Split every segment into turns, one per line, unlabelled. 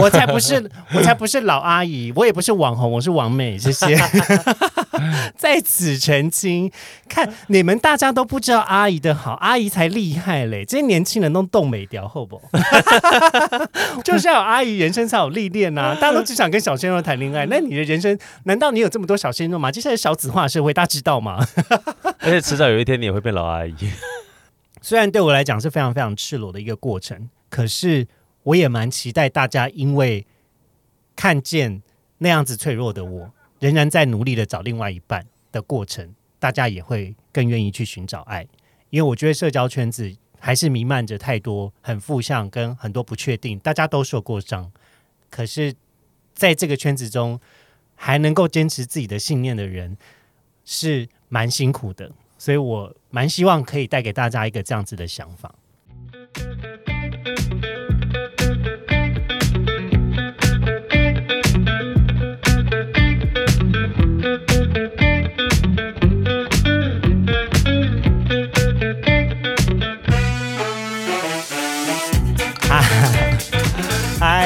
我才不是，我才不是老阿姨，我也不是网红，我是王美，谢谢。在此澄清，看你们大家都不知道阿姨的好，阿姨才厉害嘞！这些年轻人都冻美掉，好不？就是要有阿姨，人生才有历练呐！大家都只想跟小鲜肉谈恋爱，那你的人生难道你有这么多小鲜肉吗？接下来少子化社会，大家知道吗？
而且迟早有一天你也会变老阿姨。
虽然对我来讲是非常非常赤裸的一个过程，可是我也蛮期待大家，因为看见那样子脆弱的我。仍然在努力的找另外一半的过程，大家也会更愿意去寻找爱，因为我觉得社交圈子还是弥漫着太多很负向跟很多不确定，大家都受过伤，可是在这个圈子中还能够坚持自己的信念的人是蛮辛苦的，所以我蛮希望可以带给大家一个这样子的想法。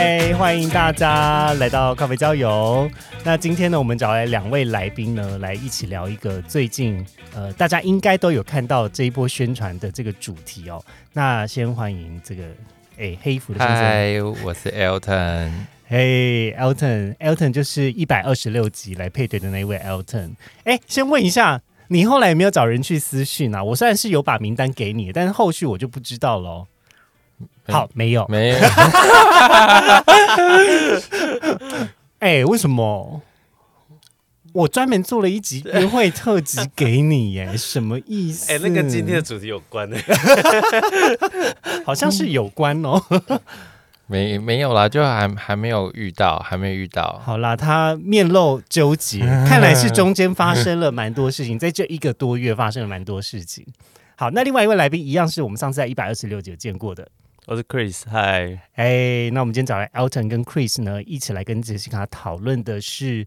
嗨，欢迎大家来到咖啡郊游。那今天呢，我们找来两位来宾呢，来一起聊一个最近呃，大家应该都有看到这一波宣传的这个主题哦。那先欢迎这个哎黑衣服的先生，
嗨，我是 Elton。
嘿，Elton，Elton 就是一百二十六集来配对的那位 Elton。哎，先问一下，你后来有没有找人去私讯啊？我虽然是有把名单给你，但是后续我就不知道喽。好，没有，
没有。
哎，为什么？我专门做了一集约会特辑给你，耶，什么意思？
哎，那跟今天的主题有关呢，
好像是有关哦。
没没有啦，就还还没有遇到，还没遇到。
好啦，他面露纠结，看来是中间发生了蛮多事情，在这一个多月发生了蛮多事情。好，那另外一位来宾一样是我们上次在一百二十六集见过的。
我是 Chris，嗨，
哎，那我们今天找来 Alton 跟 Chris 呢，一起来跟杰西卡讨论的是，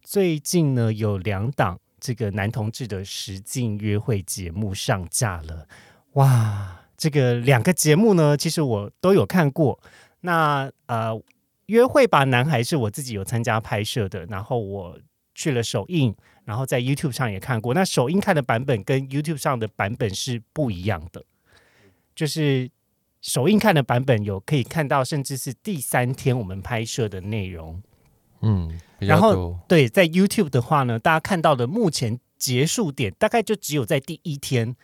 最近呢有两档这个男同志的实境约会节目上架了，哇，这个两个节目呢，其实我都有看过。那呃，约会吧男孩是我自己有参加拍摄的，然后我去了首映，然后在 YouTube 上也看过。那首映看的版本跟 YouTube 上的版本是不一样的，就是。首映看的版本有可以看到，甚至是第三天我们拍摄的内容。
嗯，
然后对，在 YouTube 的话呢，大家看到的目前结束点大概就只有在第一天，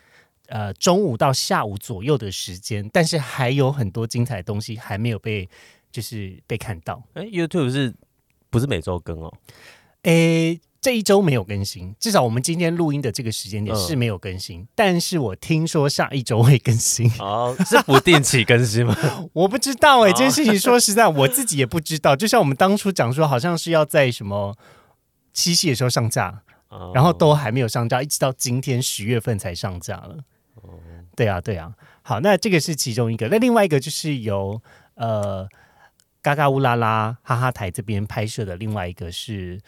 呃，中午到下午左右的时间，但是还有很多精彩的东西还没有被就是被看到。
哎，YouTube 是不是每周更哦？
诶。这一周没有更新，至少我们今天录音的这个时间点是没有更新。但是我听说下一周会更新，
哦，是不定期更新吗？
我不知道哎，这件事情说实在，我自己也不知道。就像我们当初讲说，好像是要在什么七夕的时候上架，然后都还没有上架，一直到今天十月份才上架了。对啊，对啊。好，那这个是其中一个。那另外一个就是由呃嘎嘎乌拉拉哈哈台这边拍摄的，另外一个是。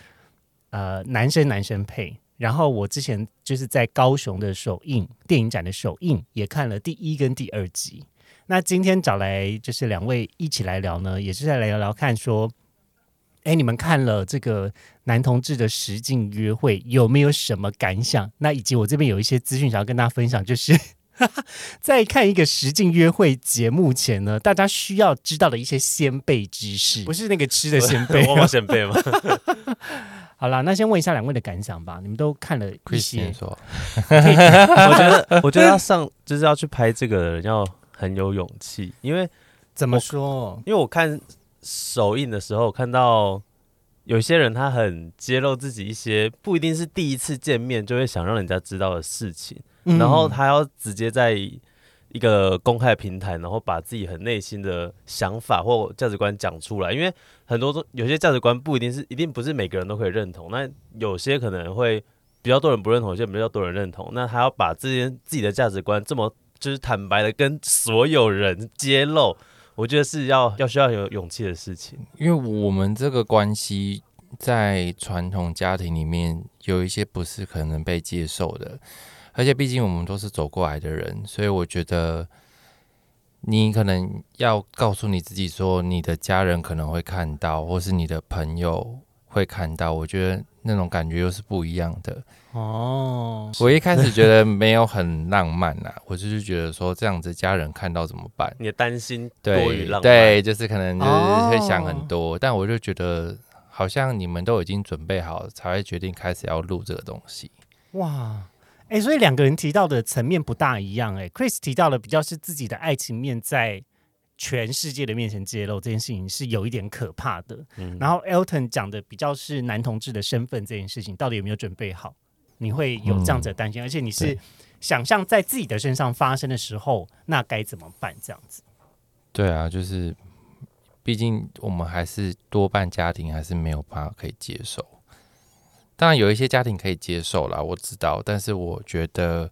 呃，男生男生配。然后我之前就是在高雄的首映电影展的首映，也看了第一跟第二集。那今天找来就是两位一起来聊呢，也是在来聊聊看说，哎，你们看了这个男同志的实境约会有没有什么感想？那以及我这边有一些资讯想要跟大家分享，就是 在看一个实境约会节目前呢，大家需要知道的一些先辈知识，不是那个吃的先辈，
我先辈吗？
好啦，那先问一下两位的感想吧。你们都看了一些，
说，
我觉得，我觉得要上就是要去拍这个人要很有勇气，因为
怎么说？
因为我看首映的时候，看到有些人他很揭露自己一些不一定是第一次见面就会想让人家知道的事情，然后他要直接在。一个公开平台，然后把自己很内心的想法或价值观讲出来，因为很多有些价值观不一定是一定不是每个人都可以认同，那有些可能会比较多人不认同，有些比较多人认同，那他要把这些自己的价值观这么就是坦白的跟所有人揭露，我觉得是要要需要有勇气的事情，
因为我们这个关系在传统家庭里面有一些不是可能被接受的。而且毕竟我们都是走过来的人，所以我觉得你可能要告诉你自己说，你的家人可能会看到，或是你的朋友会看到。我觉得那种感觉又是不一样的。哦，我一开始觉得没有很浪漫呐，我就是觉得说这样子家人看到怎么办？
你的担心多于浪漫，
对，就是可能就是会想很多。但我就觉得好像你们都已经准备好，才会决定开始要录这个东西。哇，
哎，所以两个人提到的层面不大一样。哎，Chris 提到的比较是自己的爱情面在全世界的面前揭露这件事情是有一点可怕的。嗯然后 Elton 讲的比较是男同志的身份这件事情，到底有没有准备好？你会有这样子的担心，而且你是想象在自己的身上发生的时候，那该怎么办？这样子。
对啊，就是毕竟我们还是多半家庭还是没有办法可以接受。当然有一些家庭可以接受啦，我知道，但是我觉得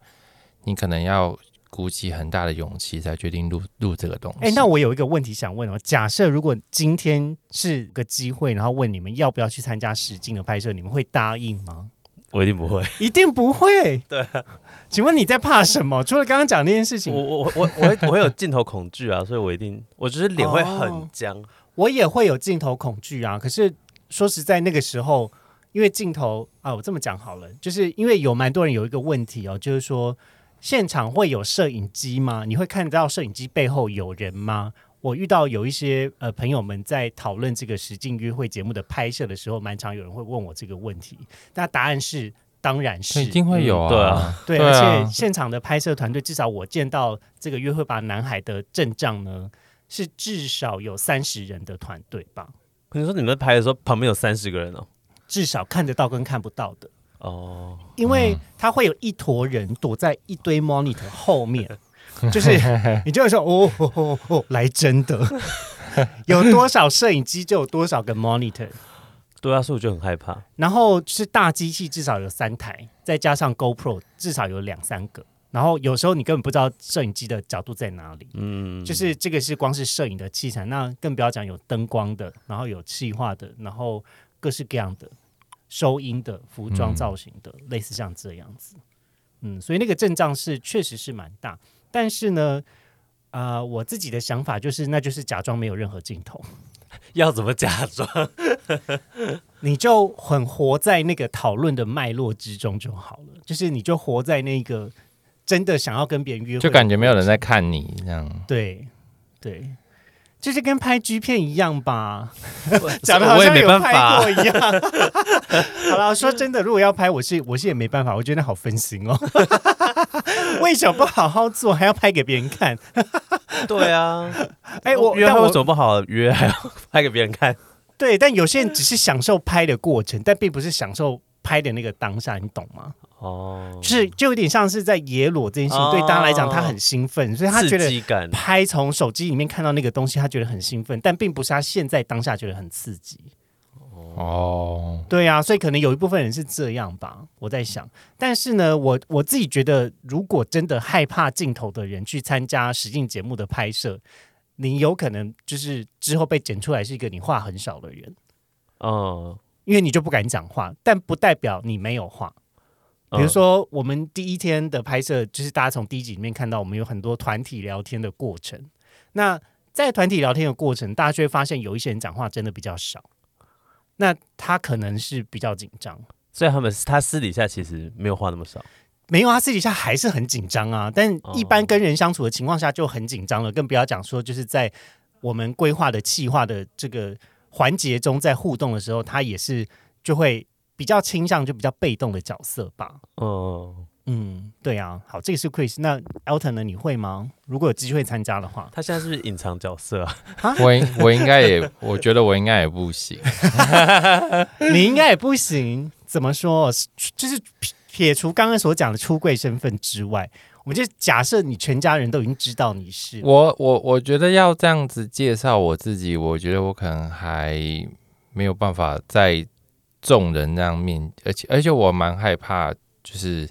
你可能要鼓起很大的勇气才决定录录这个东西。
哎，那我有一个问题想问哦，假设如果今天是个机会，然后问你们要不要去参加实境的拍摄，你们会答应吗？
我一定不会，
一定不会。
对，
请问你在怕什么？除了刚刚讲那件事情，
我我我我我有镜头恐惧啊，所以我一定，我就是脸会很僵。
我也会有镜头恐惧啊，可是说实在，那个时候因为镜头啊，我这么讲好了，就是因为有蛮多人有一个问题哦，就是说现场会有摄影机吗？你会看到摄影机背后有人吗？我遇到有一些呃朋友们在讨论这个实境约会节目的拍摄的时候，蛮常有人会问我这个问题。那答案是，当然是
一定会有啊，
对啊，
对，而且现场的拍摄团队，至少我见到这个约会吧男孩的阵仗呢，是至少有三十人的团队吧？
你说你们拍的时候旁边有三十个人哦？
至少看得到跟看不到的哦，因为他会有一坨人躲在一堆 monitor 后面。就是 你就会说哦哦哦，来真的，有多少摄影机就有多少个 monitor，
对啊，所以我就很害怕。
然后是大机器至少有三台，再加上 GoPro 至少有两三个。然后有时候你根本不知道摄影机的角度在哪里，嗯，就是这个是光是摄影的器材，那更不要讲有灯光的，然后有气化的，然后各式各样的收音的、服装造型的，类似像这样子。嗯，所以那个阵仗是确实是蛮大。但是呢，呃，我自己的想法就是，那就是假装没有任何镜头。
要怎么假装？
你就很活在那个讨论的脉络之中就好了。就是你就活在那个真的想要跟别人约会，
就感觉没有人在看你这样。
对对。就是跟拍 G 片一样吧，
讲的好像有
拍过一样。好了，说真的，如果要拍，我是我是也没办法，我觉得好分心哦。为什么不好好做，还要拍给别人看？
对啊，哎，我约会为什么不好约，还要拍给别人看？
对，但有些人只是享受拍的过程，但并不是享受拍的那个当下，你懂吗？哦，就是就有点像是在野裸这件事情，对大家来讲，他很兴奋，所以他觉得拍从手机里面看到那个东西，他觉得很兴奋，但并不是他现在当下觉得很刺激。哦，对啊，所以可能有一部分人是这样吧，我在想。但是呢，我我自己觉得，如果真的害怕镜头的人去参加实境节目的拍摄，你有可能就是之后被剪出来是一个你话很少的人。哦，因为你就不敢讲话，但不代表你没有话。比如说，我们第一天的拍摄，就是大家从第一集里面看到，我们有很多团体聊天的过程。那在团体聊天的过程，大家就会发现有一些人讲话真的比较少。那他可能是比较紧张，
所以他们他私底下其实没有话那么少。
没有啊，私底下还是很紧张啊。但一般跟人相处的情况下就很紧张了，更不要讲说就是在我们规划的计划的这个环节中，在互动的时候，他也是就会。比较倾向就比较被动的角色吧。哦，嗯，对啊。好，这个是 Chris。那 Elton 呢？你会吗？如果有机会参加的话，
他现在是不是隐藏角色啊？
我我应该也，我觉得我应该也不行。
你应该也不行。怎么说？就是撇除刚刚所讲的出柜身份之外，我们就假设你全家人都已经知道你是
我。我我觉得要这样子介绍我自己，我觉得我可能还没有办法在。众人那样面，而且而且我蛮害怕，就是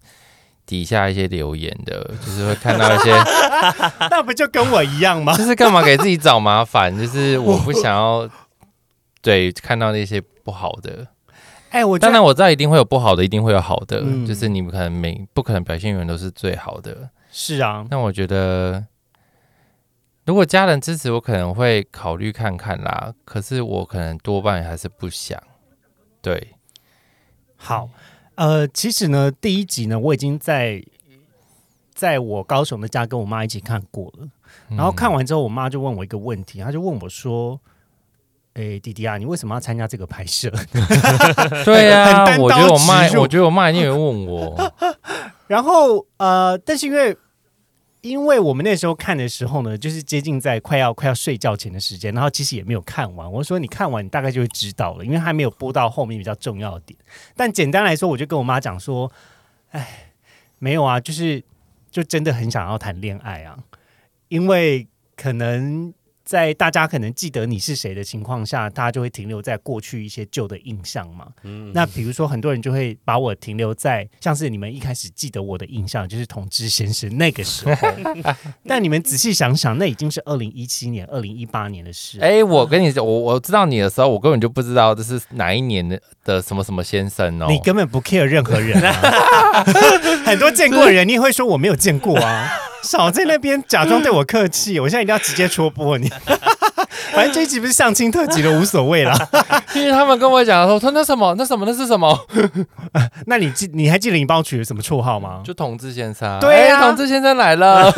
底下一些留言的，就是会看到一些，
那不就跟我一样吗？
就是干嘛给自己找麻烦？就是我不想要对看到那些不好的。
哎，我
当然我知道一定会有不好的，一定会有好的，就是你们可能每不可能表现永远都是最好的。
是啊，
但我觉得如果家人支持，我可能会考虑看看啦。可是我可能多半还是不想。对，
好，呃，其实呢，第一集呢，我已经在在我高雄的家跟我妈一起看过了。然后看完之后，我妈就问我一个问题，她就问我说：“哎，弟弟啊，你为什么要参加这个拍摄？”
对呀，我觉得我妈，我觉得我妈一定会问我。
然后呃，但是因为因为我们那时候看的时候呢，就是接近在快要快要睡觉前的时间，然后其实也没有看完。我说你看完，你大概就会知道了，因为还没有播到后面比较重要的点。但简单来说，我就跟我妈讲说：“哎，没有啊，就是就真的很想要谈恋爱啊。”因为可能在大家可能记得你是谁的情况下，大家就会停留在过去一些旧的印象嘛。嗯，那比如说很多人就会把我停留在像是你们一开始记得我的印象就是同志先生那个时候，但你们仔细想想，那已经是二零一七年、二零一八年的事。
哎，我跟你我我知道你的时候，我根本就不知道这是哪一年的的什么什么先生哦。
你根本不 care 任何人啊，很多见过的人，你也会说我没有见过啊。少在那边假装对我客气，我现在一定要直接戳破你。反正这一集不是相亲特辑了，无所谓啦。
因为他们跟我讲说，说那什么，那什么，那是什么？
那你记，你还记得你帮我取了什么绰号吗？
就同志先生。
对呀，
同志先生来了。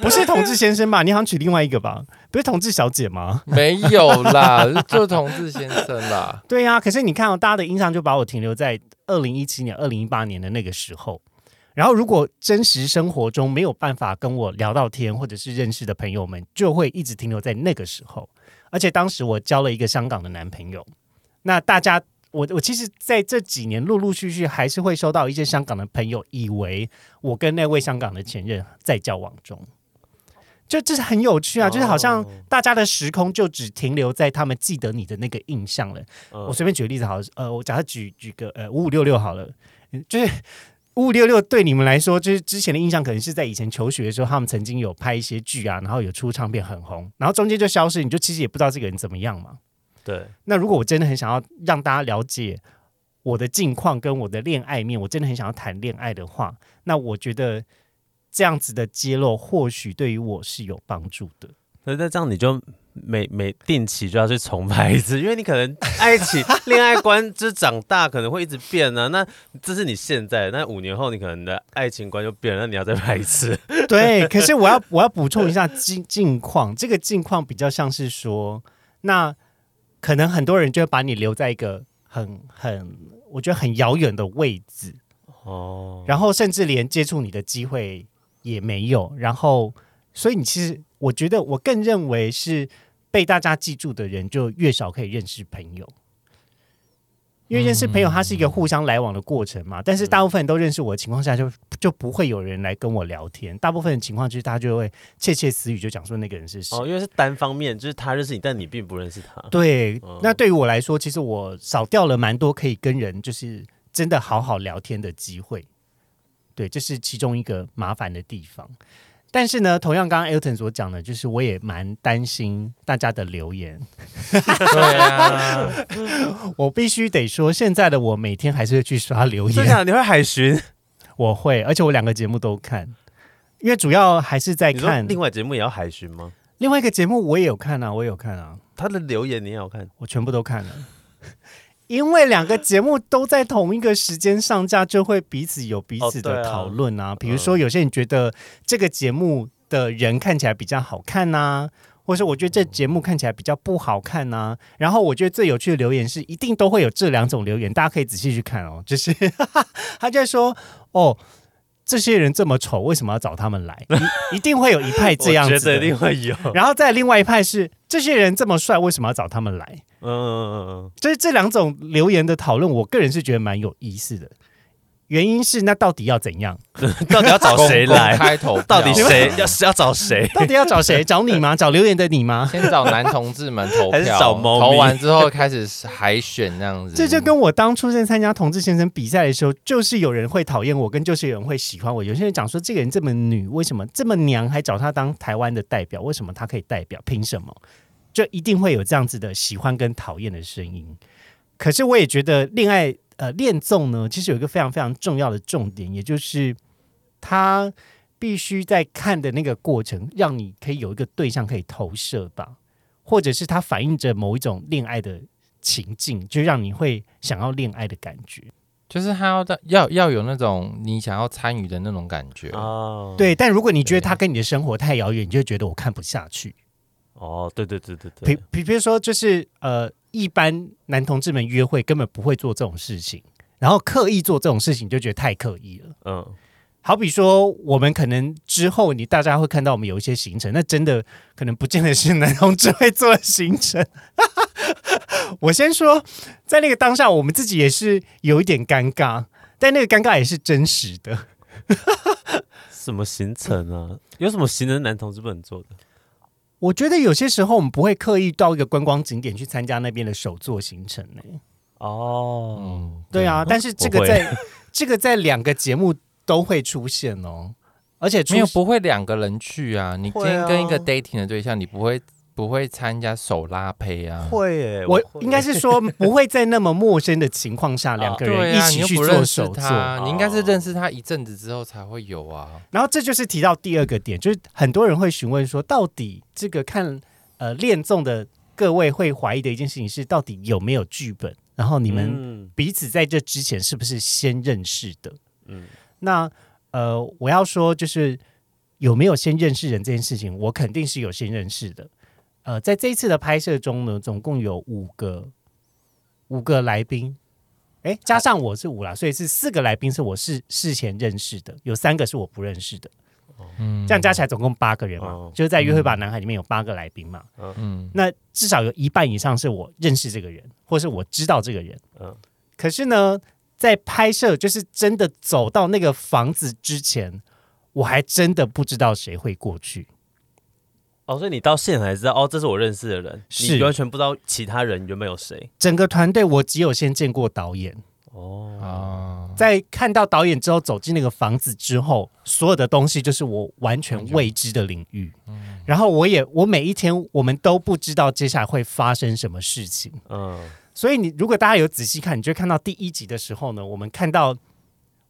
不是同志先生吧？你好像取另外一个吧？不是同志小姐吗？
没有啦，就同志先生啦。
对呀，可是你看，大家的印象就把我停留在二零一七年、二零一八年的那个时候。然后，如果真实生活中没有办法跟我聊到天，或者是认识的朋友们，就会一直停留在那个时候。而且当时我交了一个香港的男朋友，那大家，我我其实在这几年陆陆续续还是会收到一些香港的朋友，以为我跟那位香港的前任在交往中，就这是很有趣啊！就是好像大家的时空就只停留在他们记得你的那个印象了。我随便举个例子，好，呃，我假设举举个呃五五六六好了，就是。五五六六对你们来说，就是之前的印象，可能是在以前求学的时候，他们曾经有拍一些剧啊，然后有出唱片很红，然后中间就消失，你就其实也不知道这个人怎么样嘛。
对。
那如果我真的很想要让大家了解我的近况跟我的恋爱面，我真的很想要谈恋爱的话，那我觉得这样子的揭露或许对于我是有帮助的。
那那这样你就。每每定期就要去重拍一次，因为你可能爱情 恋爱观就是长大可能会一直变呢。那这是你现在，那五年后你可能的爱情观就变了，那你要再拍一次。
对，可是我要 我要补充一下近近况，这个近况比较像是说，那可能很多人就会把你留在一个很很我觉得很遥远的位置哦，然后甚至连接触你的机会也没有，然后所以你其实我觉得我更认为是。被大家记住的人，就越少可以认识朋友，因为认识朋友，它是一个互相来往的过程嘛。但是大部分人都认识我的情况下，就就不会有人来跟我聊天。大部分的情况就是，大家就会窃窃私语，就讲说那个人是谁。
哦，因为是单方面，就是他认识你，但你并不认识他。
对，那对于我来说，其实我少掉了蛮多可以跟人就是真的好好聊天的机会。对，这是其中一个麻烦的地方。但是呢，同样刚刚 Elton 所讲的，就是我也蛮担心大家的留言。
对啊，
我必须得说，现在的我每天还是会去刷留言。
的，你会海巡？
我会，而且我两个节目都看，因为主要还是在看。
另外节目也要海巡吗？
另外一个节目我也有看啊，我也有看啊。
他的留言你也有看？
我全部都看了。因为两个节目都在同一个时间上架，就会彼此有彼此的讨论啊。比如说，有些人觉得这个节目的人看起来比较好看呐，或者是我觉得这节目看起来比较不好看呐。然后我觉得最有趣的留言是，一定都会有这两种留言，大家可以仔细去看哦。就是 他在说哦。这些人这么丑，为什么要找他们来？一一定会有一派这样子，
觉得一定会有。
然后再另外一派是，这些人这么帅，为什么要找他们来？嗯嗯嗯嗯，所以这两种留言的讨论，我个人是觉得蛮有意思的。原因是那到底要怎样？
到底要找谁来
开头？
到底谁要是要找谁？
到底要找谁？找你吗？找留言的你吗？
先找男同志们投票，
找
投完之后开始海选那样子。
这就跟我当初在参加同志先生比赛的时候，就是有人会讨厌我，跟就是有人会喜欢我。有些人讲说这个人这么女，为什么这么娘，还找他当台湾的代表？为什么他可以代表？凭什么？就一定会有这样子的喜欢跟讨厌的声音。可是我也觉得恋爱。呃，恋综呢，其实有一个非常非常重要的重点，也就是它必须在看的那个过程，让你可以有一个对象可以投射吧，或者是它反映着某一种恋爱的情境，就让你会想要恋爱的感觉。
就是他要的要要有那种你想要参与的那种感觉。
哦，
对，但如果你觉得他跟你的生活太遥远，你就会觉得我看不下去。
哦，对对对对
比
对，
比比如说，就是呃，一般男同志们约会根本不会做这种事情，然后刻意做这种事情，就觉得太刻意了。
嗯，
好比说，我们可能之后你大家会看到我们有一些行程，那真的可能不见得是男同志会做的行程。我先说，在那个当下，我们自己也是有一点尴尬，但那个尴尬也是真实的。
什么行程啊？有什么行程男同志不能做的？
我觉得有些时候我们不会刻意到一个观光景点去参加那边的首座行程呢、
哦，
嗯，
对啊，但是这个在 这个在两个节目都会出现哦，而且出
没有不会两个人去啊。你今天跟一个 dating 的对象，你不会不会参加手拉胚啊？
会耶，
我应该是说 不会在那么陌生的情况下，两个人一起去做手作，
他，你应该是认识他一阵子之后才会有啊。
然后这就是提到第二个点，就是很多人会询问说，到底这个看呃恋综的各位会怀疑的一件事情是，到底有没有剧本？然后你们
嗯
彼此在这之前是不是先认识的？
嗯
那呃，我要说就是有没有先认识人这件事情，我肯定是有先认识的。呃，在这一次的拍摄中呢，总共有五个五个来宾，哎，加上我是五啦，所以是四个来宾是我事事前认识的，有三个是我不认识的，
嗯
这样加起来总共八个人嘛，
哦
就是在约会吧男孩里面有八个来宾嘛，
嗯，
那至少有一半以上是我认识这个人，或是我知道这个人。
嗯
可是呢，在拍摄就是真的走到那个房子之前，我还真的不知道谁会过去。
哦，所以你到现在才知道，哦，这是我认识的人，
是
你完全不知道其他人原本有谁。
整个团队我只有先见过导演，
哦，
啊，
在看到导演之后，走进那个房子之后，所有的东西就是我完全未知的领域。然后我也我每一天我们都不知道接下来会发生什么事情。
嗯，
所以你如果大家有仔细看，你就会看到第一集的时候呢，我们看到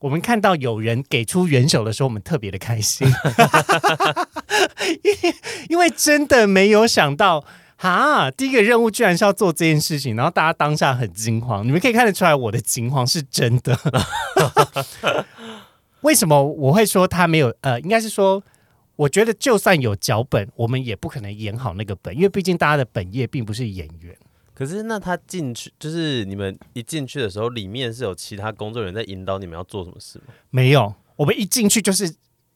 我们看到有人给出援手的时候，我们特别的开心，因为因为真的没有想到。哈，第一个任务居然是要做这件事情，然后大家当下很惊慌，你们可以看得出来我的惊慌是真的。为什么我会说他没有？呃，应该是说，我觉得就算有脚本，我们也不可能演好那个本，因为毕竟大家的本业并不是演员。
可是那他进去，就是你们一进去的时候，里面是有其他工作人员在引导你们要做什么事吗？
没有，我们一进去就是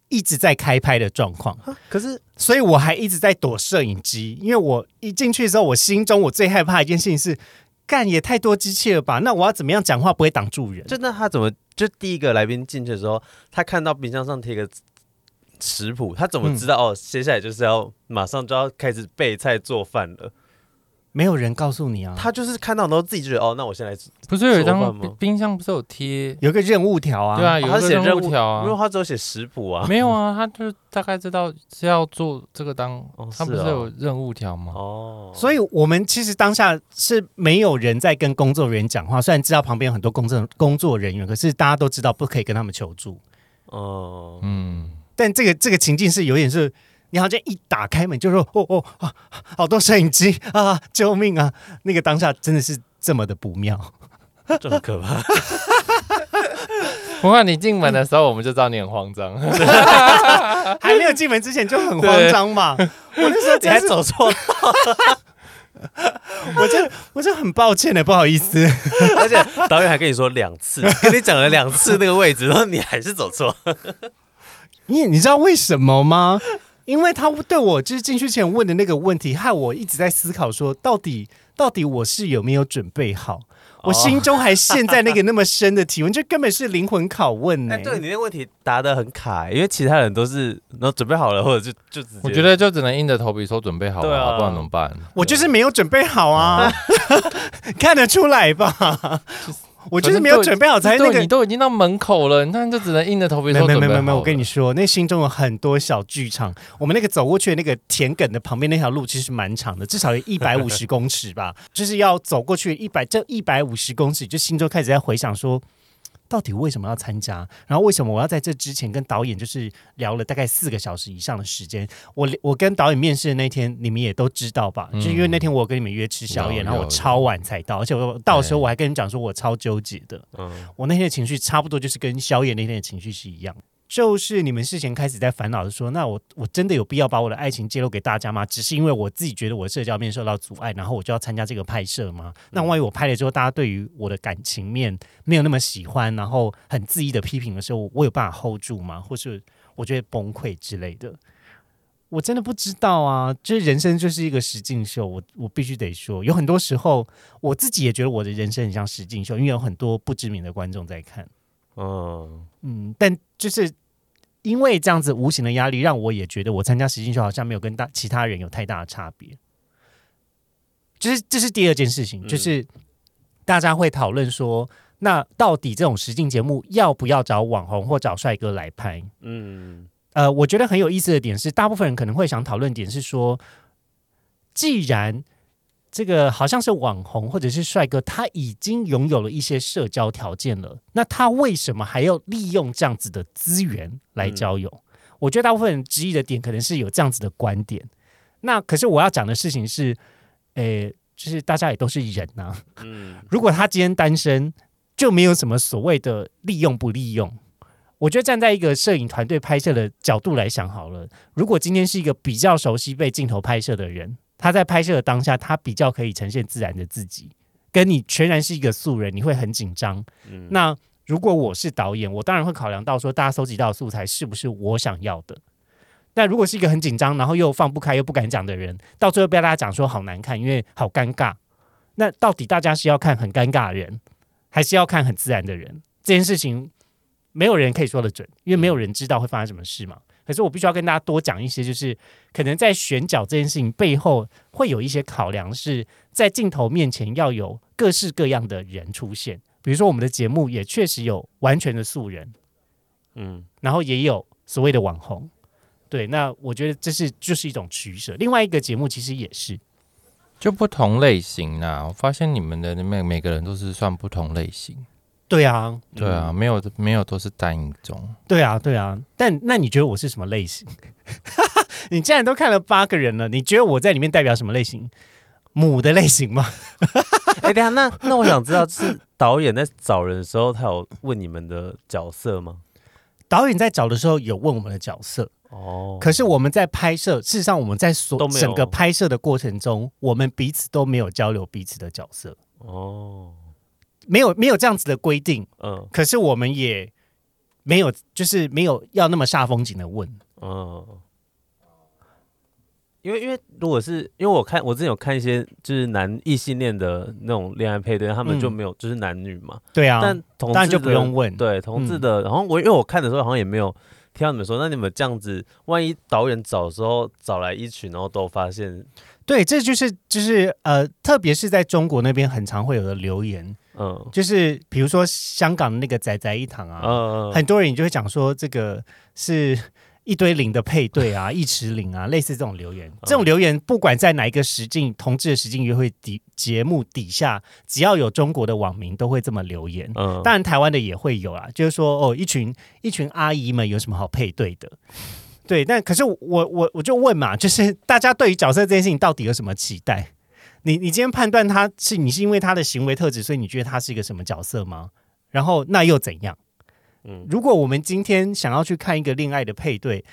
一直在开拍的状况，
可是
所以我还一直在躲摄影机，因为我一进去的时候，我心中我最害怕的一件事情是，干也太多机器了吧？那我要怎么样讲话不会挡住人？
就那他怎么就第一个来宾进去的时候，他看到冰箱上贴个食谱，他怎么知道、哦？接下来就是要马上就要开始备菜做饭了。
没有人告诉你啊，
他就是看到然后自己就觉得哦，那我先来。
不是有一张
做饭吗
冰冰箱不是有贴？
有个任务条啊，
对啊，有
哦他
一个任
写任务
务条啊。
因为他只有写食谱啊。
没有啊，他就大概知道是要做这个当
哦，
他不是
是哦
有任务条吗？
哦，
所以我们其实当下是没有人在跟工作人员讲话，虽然知道旁边有很多工作工作人员，可是大家都知道不可以跟他们求助。
哦，
嗯，
但这个这个情境是有点是，你好像一打开门就说哦哦啊，好多摄影机啊，救命啊！那个当下真的是这么的不妙。
这么可怕。
不过你进门的时候，我们就知道你很慌张。
还没有进门之前就很慌张嘛，我那时候
你还走错道，
我就我就很抱歉的，不好意思。
而且导演还跟你说两次，跟你讲了两次那个位置，然后你还是走错。
你你知道为什么吗？因为他对我就是进去前问的那个问题，害我一直在思考说，到底到底我是有没有准备好？我心中还陷在那个那么深的提问，这根本是灵魂拷问呢、
哎，对你那个问题答的很卡，因为其他人都是然后准备好了，或者就就直接。
我觉得就只能硬着头皮说准备好了，
对啊
不然怎么办？
我就是没有准备好啊，看得出来吧？我就是没有准备好才那个
你。都已经到门口了，那就只能硬着头皮
没有没有没有，我跟你说，那心中有很多小剧场。我们那个走过去的那个田埂的旁边那条路其实蛮长的，至少有一百五十公尺吧。就是要走过去一百这一百五十公尺，就心中开始在回想说，到底为什么要参加？然后为什么我要在这之前跟导演就是聊了大概四个小时以上的时间？我我跟导演面试的那天，你们也都知道吧？就因为那天我跟你们约吃宵夜，然后我超晚才到，而且我到时候我还跟你讲说我超纠结的。嗯，我那天的情绪差不多就是跟宵夜那天的情绪是一样。就是你们事前开始在烦恼的说，那我我真的有必要把我的爱情揭露给大家吗？只是因为我自己觉得我的社交面受到阻碍，然后我就要参加这个拍摄吗？那万一我拍了之后，大家对于我的感情面没有那么喜欢，然后很恣意的批评的时候，我有办法 hold 住吗？或是我觉得崩溃之类的？我真的不知道啊！就是人生就是一个实境秀，我我必须得说，有很多时候我自己也觉得我的人生很像实境秀，因为有很多不知名的观众在看。嗯嗯，但就是因为这样子无形的压力，让我也觉得我参加实境秀好像没有跟大其他人有太大的差别。就是这是第二件事情，就是大家会讨论说，那到底这种实境节目要不要找网红或找帅哥来拍？嗯，呃，我觉得很有意思的点是，大部分人可能会想讨论点是说，既然这个好像是网红或者是帅哥，他已经拥有了一些社交条件了。那他为什么还要利用这样子的资源来交友？我觉得大部分人质疑的点可能是有这样子的观点。那可是我要讲的事情是，诶，就是大家也都是人呐。嗯，如果他今天单身，就没有什么所谓的利用不利用。我觉得站在一个摄影团队拍摄的角度来想好了，如果今天是一个比较熟悉被镜头拍摄的人。他在拍摄的当下，他比较可以呈现自然的自己，跟你全然是一个素人，你会很紧张。那如果我是导演，我当然会考量到说，大家搜集到的素材是不是我想要的。但如果是一个很紧张，然后又放不开又不敢讲的人，到最后被大家讲说好难看，因为好尴尬。那到底大家是要看很尴尬的人，还是要看很自然的人？这件事情没有人可以说得准，因为没有人知道会发生什么事嘛。可是我必须要跟大家多讲一些，就是可能在选角这件事情背后会有一些考量，是在镜头面前要有各式各样的人出现。比如说我们的节目也确实有完全的素人，嗯，然后也有所谓的网红，对。那我觉得这是就是一种取舍。另外一个节目其实也是，
就不同类型啊。我发现你们的每每个人都是算不同类型。
对啊，
对啊，没有没有都是单一种。
对啊，对啊，但那你觉得我是什么类型？你既然都看了八个人了，你觉得我在里面代表什么类型？母的类型吗？
哎，等下，那那我想知道，是导演在找人的时候，他有问你们的角色吗？
导演在找的时候有问我们的角色哦，可是我们在拍摄，事实上我们在所整个拍摄的过程中，我们彼此都没有交流彼此的角色哦。没有没有这样子的规定，嗯，可是我们也没有，就是没有要那么煞风景的问，嗯，
因为因为如果是因为我看我之前有看一些就是男异性恋的那种恋爱配对，他们就没有就是男女嘛，
对啊，
但同
志就不用问，
对同志的，然后我因为我看的时候好像也没有听到你们说，那你们这样子，万一导演找的时候找来一群，然后都发现，
对，这就是就是呃，特别是在中国那边很常会有的留言。嗯，就是比如说香港的那个仔仔一堂啊，很多人就会讲说这个是一堆零的配对啊，一池零啊，类似这种留言。这种留言不管在哪一个实境同志的实境约会底节目底下，只要有中国的网民都会这么留言。嗯，当然台湾的也会有啊，就是说哦，一群一群阿姨们有什么好配对的？对，但可是我我我就问嘛，就是大家对于角色这件事情到底有什么期待？你你今天判断他是你是因为他的行为特质，所以你觉得他是一个什么角色吗？然后那又怎样？嗯，如果我们今天想要去看一个恋爱的配对，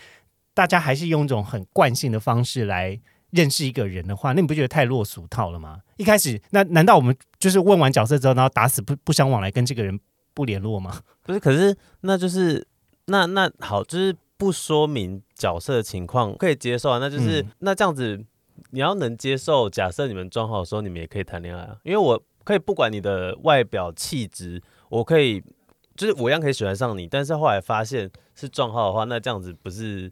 大家还是用一种很惯性的方式来认识一个人的话，那你不觉得太落俗套了吗？一开始那难道我们就是问完角色之后，然后打死不不相往来，跟这个人不联络吗？
不是，可是那就是那那好，就是不说明角色的情况可以接受啊，那就是那这样子。你要能接受，假设你们装好的时候，你们也可以谈恋爱啊。因为我可以不管你的外表气质，我可以就是我一样可以喜欢上你。但是后来发现是撞号的话，那这样子不是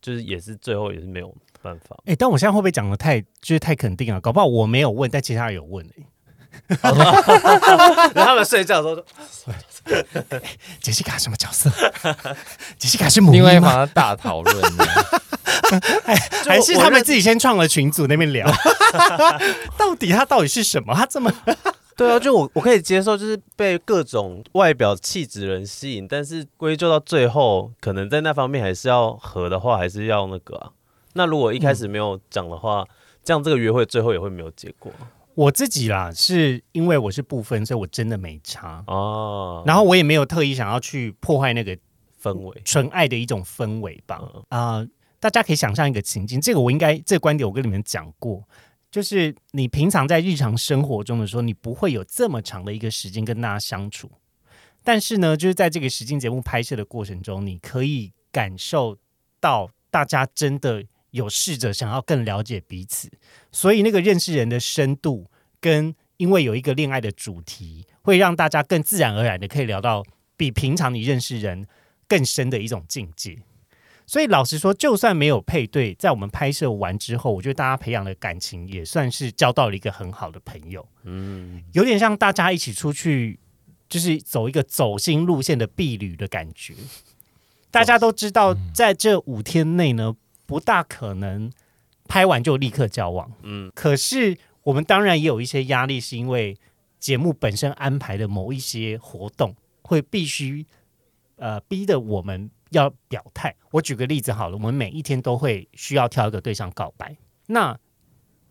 就是也是最后也是没有办法。
哎，但我现在会不会讲的太就是太肯定啊？搞不好我没有问，但其他人有问哎。
他们睡觉的时候说，
杰西卡什么角色？杰西卡是母
因为嘛大讨论。
还是他们自己先创了群组那边聊，到底他到底是什么？他这么
对啊，就我我可以接受，就是被各种外表气质人吸引，但是归咎到最后，可能在那方面还是要合的话，还是要那个啊。那如果一开始没有讲的话，这样这个约会最后也会没有结果。
我自己啦，是因为我是不分，所以我真的没差哦。然后我也没有特意想要去破坏那个
氛围，
纯爱的一种氛围吧。啊，大家可以想象一个情境，这个我应该这个观点我跟你们讲过，就是你平常在日常生活中的时候，你不会有这么长的一个时间跟大家相处，但是呢，就是在这个实境节目拍摄的过程中，你可以感受到大家真的。有试着想要更了解彼此，所以那个认识人的深度，跟因为有一个恋爱的主题，会让大家更自然而然的可以聊到比平常你认识人更深的一种境界。所以老实说，就算没有配对，在我们拍摄完之后，我觉得大家培养的感情也算是交到了一个很好的朋友。嗯，有点像大家一起出去，就是走一个走心路线的避旅的感觉。大家都知道，在这五天内呢。不大可能拍完就立刻交往，嗯，可是我们当然也有一些压力，是因为节目本身安排的某一些活动会必须呃逼得我们要表态。我举个例子好了，我们每一天都会需要挑一个对象告白。那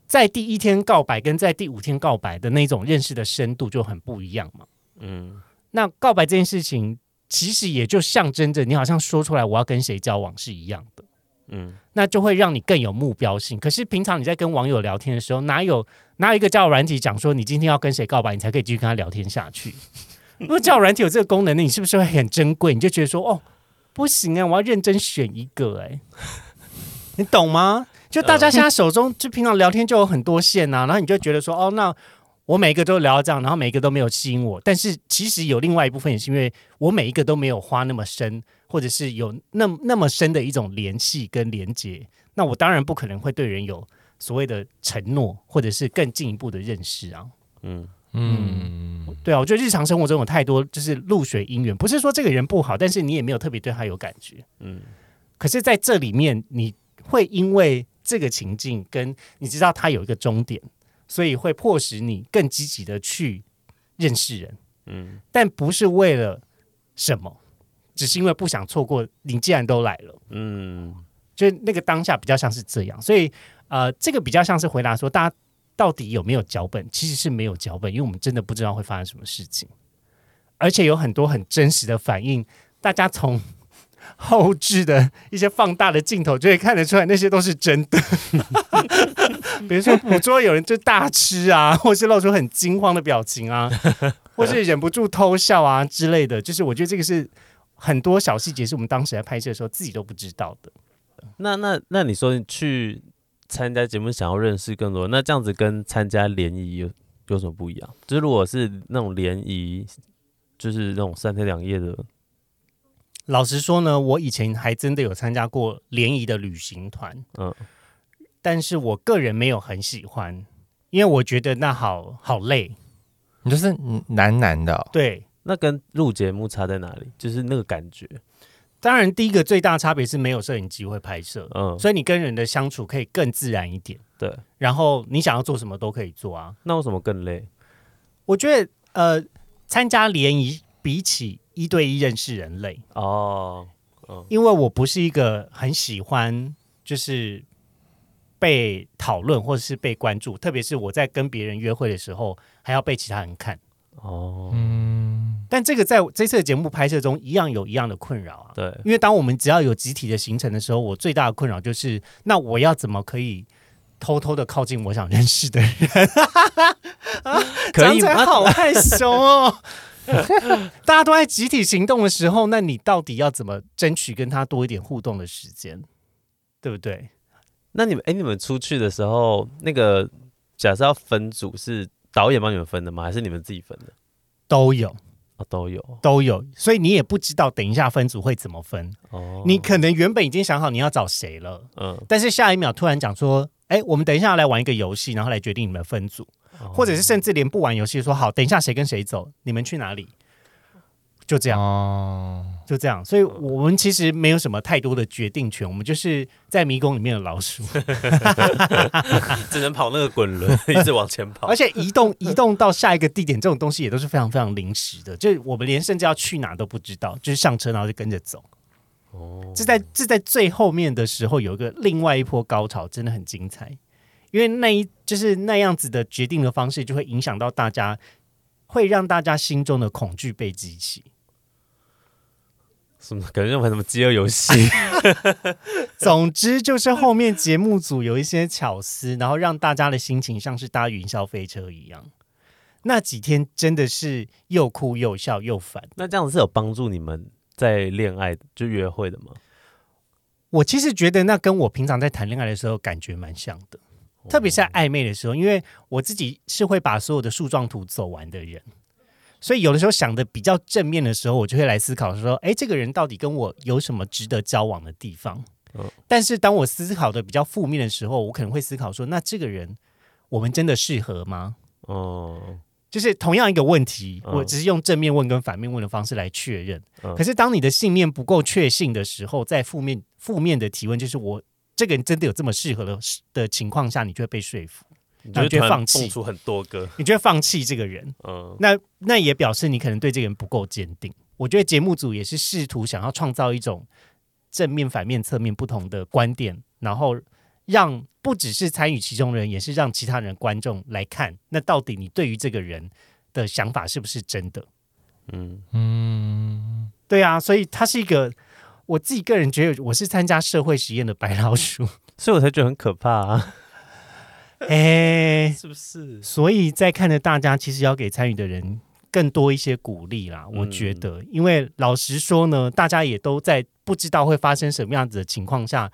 在第一天告白跟在第五天告白的那种认识的深度就很不一样嘛，嗯，那告白这件事情其实也就象征着你好像说出来我要跟谁交往是一样的。嗯，那就会让你更有目标性。可是平常你在跟网友聊天的时候，哪有哪有一个交友软体讲说你今天要跟谁告白，你才可以继续跟他聊天下去？如果交友软体有这个功能，那你是不是会很珍贵？你就觉得说哦，不行啊，我要认真选一个哎，你懂吗？就大家现在手中就平常聊天就有很多线呐，然后你就觉得说哦，那我每一个都聊到这样，然后每一个都没有吸引我。但是其实有另外一部分也是因为我每一个都没有花那么深。或者是有那那么深的一种联系跟连接，那我当然不可能会对人有所谓的承诺，或者是更进一步的认识啊。嗯嗯，对啊，我觉得日常生活中有太多就是露水姻缘，不是说这个人不好，但是你也没有特别对他有感觉。嗯，可是在这里面，你会因为这个情境跟你知道他有一个终点，所以会迫使你更积极的去认识人。嗯，但不是为了什么。只是因为不想错过，你既然都来了，嗯，就那个当下比较像是这样，所以呃，这个比较像是回答说，大家到底有没有脚本？其实是没有脚本，因为我们真的不知道会发生什么事情，而且有很多很真实的反应，大家从 后置的一些放大的镜头就会看得出来，那些都是真的。比如说捕捉有人就大吃啊，或是露出很惊慌的表情啊，或是忍不住偷笑啊之类的，就是我觉得这个是。很多小细节是我们当时在拍摄的时候自己都不知道的。
那那那你说去参加节目想要认识更多，那这样子跟参加联谊有有什么不一样？就是如果是那种联谊，就是那种三天两夜的。
老实说呢，我以前还真的有参加过联谊的旅行团，嗯，但是我个人没有很喜欢，因为我觉得那好好累，
你就是男男的，
对。
那跟录节目差在哪里？就是那个感觉。
当然，第一个最大差别是没有摄影机会拍摄，嗯，所以你跟人的相处可以更自然一点。
对，
然后你想要做什么都可以做啊。
那为什么更累？
我觉得，呃，参加联谊比起一对一认识人累哦，因为我不是一个很喜欢就是被讨论或者是被关注，特别是我在跟别人约会的时候，还要被其他人看。哦，嗯，但这个在这次的节目拍摄中一样有一样的困扰啊。
对，
因为当我们只要有集体的行程的时候，我最大的困扰就是，那我要怎么可以偷偷的靠近我想认识的人？
可以吗？
好害羞哦。大家都在集体行动的时候，那你到底要怎么争取跟他多一点互动的时间？对不对？
那你们，哎，你们出去的时候，那个假设要分组是？导演帮你们分的吗？还是你们自己分的？
都有
啊，都有，
都有。所以你也不知道等一下分组会怎么分。哦，你可能原本已经想好你要找谁了，嗯，但是下一秒突然讲说，哎，我们等一下来玩一个游戏，然后来决定你们分组，或者是甚至连不玩游戏，说好，等一下谁跟谁走，你们去哪里？就这样哦，就这样。所以我们其实没有什么太多的决定权，我们就是在迷宫里面的老鼠，
只能跑那个滚轮，一直往前跑。
而且移动移动到下一个地点这种东西也都是非常非常临时的，就是我们连甚至要去哪都不知道，就是上车然后就跟着走。哦，这在这在最后面的时候有一个另外一波高潮，真的很精彩。因为那一就是那样子的决定的方式，就会影响到大家，会让大家心中的恐惧被激起。
什么？可能玩什么饥饿游戏？
总之就是后面节目组有一些巧思，然后让大家的心情像是搭云霄飞车一样。那几天真的是又哭又笑又烦。
那这样子是有帮助你们在恋爱就约会的吗？
我其实觉得那跟我平常在谈恋爱的时候感觉蛮像的。特别是在暧昧的时候，因为我自己是会把所有的树状图走完的人，所以有的时候想的比较正面的时候，我就会来思考说：，哎，这个人到底跟我有什么值得交往的地方？但是当我思考的比较负面的时候，我可能会思考说：，那这个人我们真的适合吗？哦，就是同样一个问题，我只是用正面问跟反面问的方式来确认。可是当你的信念不够确信的时候，在负面负面的提问就是我。这个人真的有这么适合的的情况下，你就会被说服，
你就会放弃出很多个，
你就会放弃这个人。嗯，那那也表示你可能对这个人不够坚定。我觉得节目组也是试图想要创造一种正面、反面、侧面不同的观点，然后让不只是参与其中的人，也是让其他人观众来看，那到底你对于这个人的想法是不是真的？嗯嗯，对啊，所以他是一个。我自己个人觉得，我是参加社会实验的白老鼠，
所以我才觉得很可怕啊！
哎，
是不是？
所以在看的大家，其实要给参与的人更多一些鼓励啦。我觉得，因为老实说呢，大家也都在不知道会发生什么样子的情况下，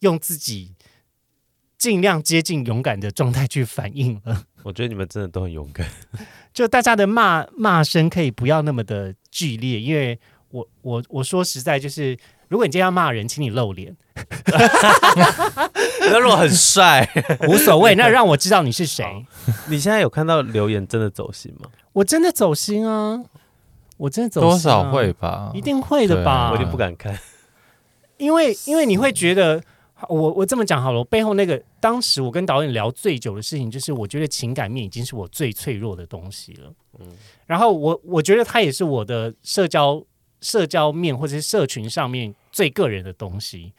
用自己尽量接近勇敢的状态去反应了。
我觉得你们真的都很勇敢，
就大家的骂骂声可以不要那么的剧烈，因为。我我我说实在就是，如果你今天要骂人，请你露脸。
那如果很帅，
无所谓。那让我知道你是谁。
你现在有看到留言真的走心吗？
我真的走心啊！我真的走
多少会吧？
一定会的吧？
我就不敢看，
因为因为你会觉得，我我这么讲好了，我背后那个当时我跟导演聊最久的事情，就是我觉得情感面已经是我最脆弱的东西了。嗯，然后我我觉得他也是我的社交。社交面或者是社群上面最个人的东西，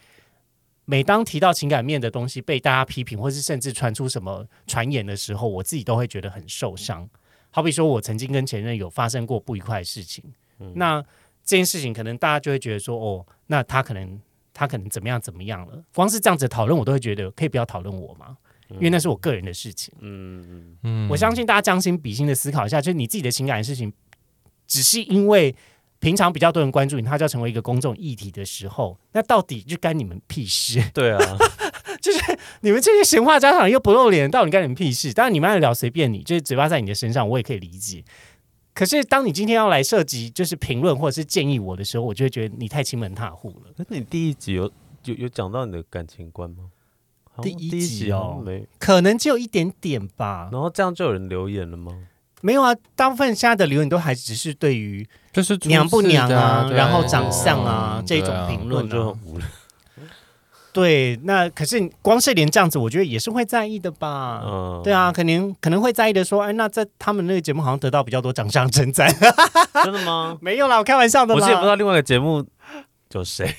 每当提到情感面的东西被大家批评，或是甚至传出什么传言的时候，我自己都会觉得很受伤。好比说我曾经跟前任有发生过不愉快的事情，那这件事情可能大家就会觉得说，哦，那他可能他可能怎么样怎么样了。光是这样子讨论，我都会觉得可以不要讨论我吗？因为那是我个人的事情。嗯嗯嗯，我相信大家将心比心的思考一下，就是你自己的情感的事情，只是因为。平常比较多人关注你，他就要成为一个公众议题的时候，那到底就干你们屁事？
对啊，
就是你们这些闲话家常又不露脸，到底干你们屁事？当然你们爱聊随便你，就是嘴巴在你的身上，我也可以理解。可是当你今天要来涉及就是评论或者是建议我的时候，我就会觉得你太亲门踏户了。
那你第一集有有有讲到你的感情观吗？
第一集哦，没，可能只有一点点吧。
然后这样就有人留言了吗？
没有啊，大部分现在的留言都还只是对于
就是
娘不娘啊，然后长相啊这种评论
就
对，那可是光是连这样子，我觉得也是会在意的吧？嗯，对啊，可能可能会在意的。说，哎，那在他们那个节目好像得到比较多长相称赞，
真的吗？
没有啦，我开玩笑的。
我也不知道另外一个节目有谁。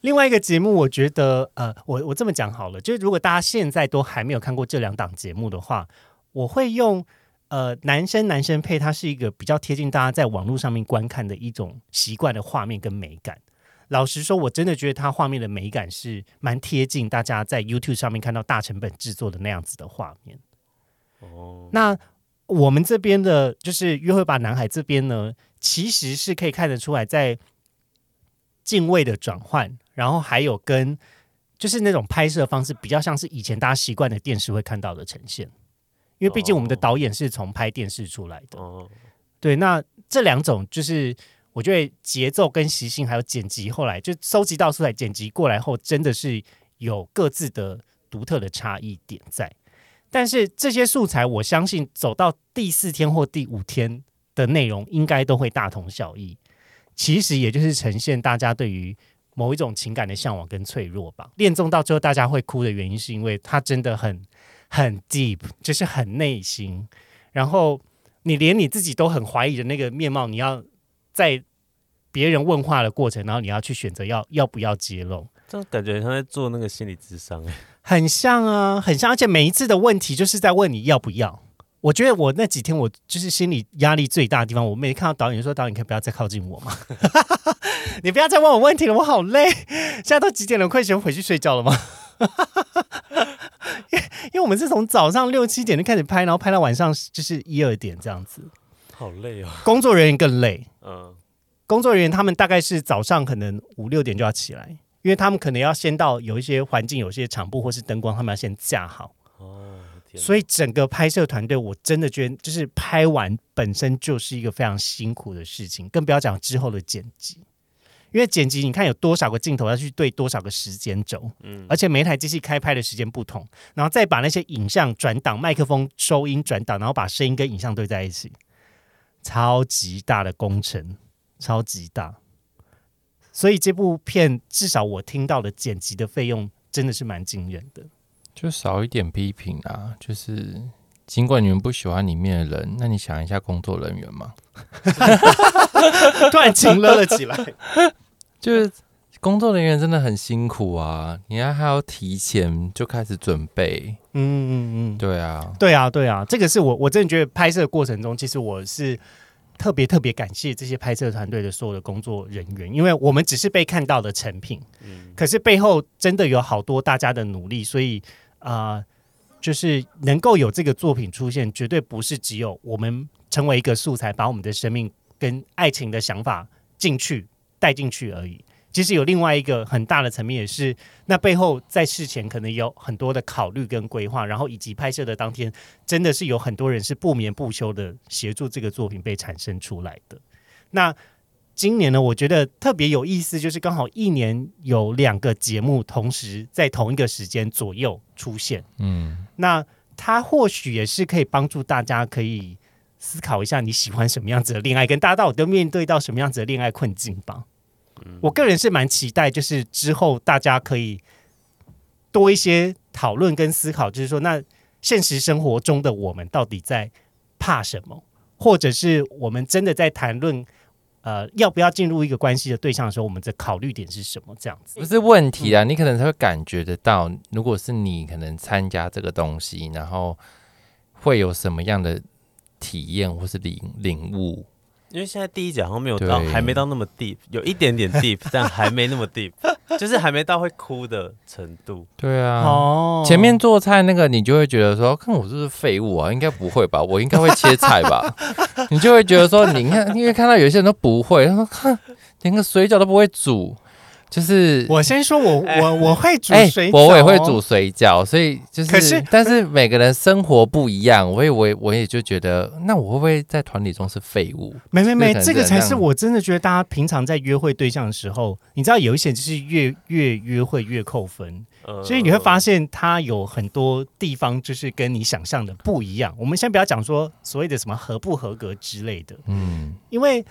另外一个节目，我觉得，呃，我我这么讲好了，就是如果大家现在都还没有看过这两档节目的话，我会用。呃，男生男生配，它是一个比较贴近大家在网络上面观看的一种习惯的画面跟美感。老实说，我真的觉得它画面的美感是蛮贴近大家在 YouTube 上面看到大成本制作的那样子的画面。哦，那我们这边的，就是约会吧男孩这边呢，其实是可以看得出来，在敬畏的转换，然后还有跟就是那种拍摄方式，比较像是以前大家习惯的电视会看到的呈现。因为毕竟我们的导演是从拍电视出来的，对，那这两种就是我觉得节奏跟习性还有剪辑，后来就收集到素材剪辑过来后，真的是有各自的独特的差异点在。但是这些素材，我相信走到第四天或第五天的内容，应该都会大同小异。其实也就是呈现大家对于某一种情感的向往跟脆弱吧。恋综到最后大家会哭的原因，是因为它真的很很 deep，就是很内心。然后你连你自己都很怀疑的那个面貌，你要在别人问话的过程，然后你要去选择要要不要揭露。
这感觉他在做那个心理智商，哎，
很像啊，很像。而且每一次的问题就是在问你要不要。我觉得我那几天我就是心理压力最大的地方。我每天看到导演说：“导演可以不要再靠近我吗？你不要再问我问题了，我好累。现在都几点了？快先回去睡觉了吗？” 因为因为我们是从早上六七点就开始拍，然后拍到晚上就是一二点这样子，
好累哦。
工作人员更累。嗯，工作人员他们大概是早上可能五六点就要起来，因为他们可能要先到有一些环境、有些场布或是灯光，他们要先架好。所以整个拍摄团队，我真的觉得，就是拍完本身就是一个非常辛苦的事情，更不要讲之后的剪辑。因为剪辑，你看有多少个镜头要去对多少个时间轴，嗯，而且每一台机器开拍的时间不同，然后再把那些影像转档、麦克风收音转档，然后把声音跟影像对在一起，超级大的工程，超级大。所以这部片至少我听到的剪辑的费用真的是蛮惊人的。
就少一点批评啊！就是尽管你们不喜欢里面的人，那你想一下工作人员嘛，
突然情乐了起来。
就是工作人员真的很辛苦啊！你看还要提前就开始准备。嗯嗯嗯，对啊，
对啊，对啊，这个是我我真的觉得拍摄过程中，其实我是特别特别感谢这些拍摄团队的所有的工作人员，因为我们只是被看到的成品，嗯，可是背后真的有好多大家的努力，所以。啊，就是能够有这个作品出现，绝对不是只有我们成为一个素材，把我们的生命跟爱情的想法进去带进去而已。其实有另外一个很大的层面，也是那背后在事前可能有很多的考虑跟规划，然后以及拍摄的当天，真的是有很多人是不眠不休的协助这个作品被产生出来的。那。今年呢，我觉得特别有意思，就是刚好一年有两个节目同时在同一个时间左右出现。嗯，那它或许也是可以帮助大家可以思考一下你喜欢什么样子的恋爱，跟大家到底都面对到什么样子的恋爱困境吧。我个人是蛮期待，就是之后大家可以多一些讨论跟思考，就是说，那现实生活中的我们到底在怕什么，或者是我们真的在谈论。呃，要不要进入一个关系的对象的时候，我们的考虑点是什么？这样子
不是问题啊，你可能才会感觉得到，如果是你可能参加这个东西，然后会有什么样的体验或是领领悟。
因为现在第一集好像没有到，还没到那么 deep，有一点点 deep，但还没那么 deep，就是还没到会哭的程度。
对啊，哦，前面做菜那个你就会觉得说，看我是不是废物啊？应该不会吧？我应该会切菜吧？你就会觉得说，你看，因为看到有些人都不会，他说，看连个水饺都不会煮。就是
我先说，我我我会煮水饺，
我也会煮水饺，所以就是，可是但是每个人生活不一样，我也我我也就觉得，那我会不会在团体中是废物？
没没没，这个才是我真的觉得，大家平常在约会对象的时候，你知道有一些就是越越约会越扣分，所以你会发现他有很多地方就是跟你想象的不一样。我们先不要讲说所谓的什么合不合格之类的，嗯，因为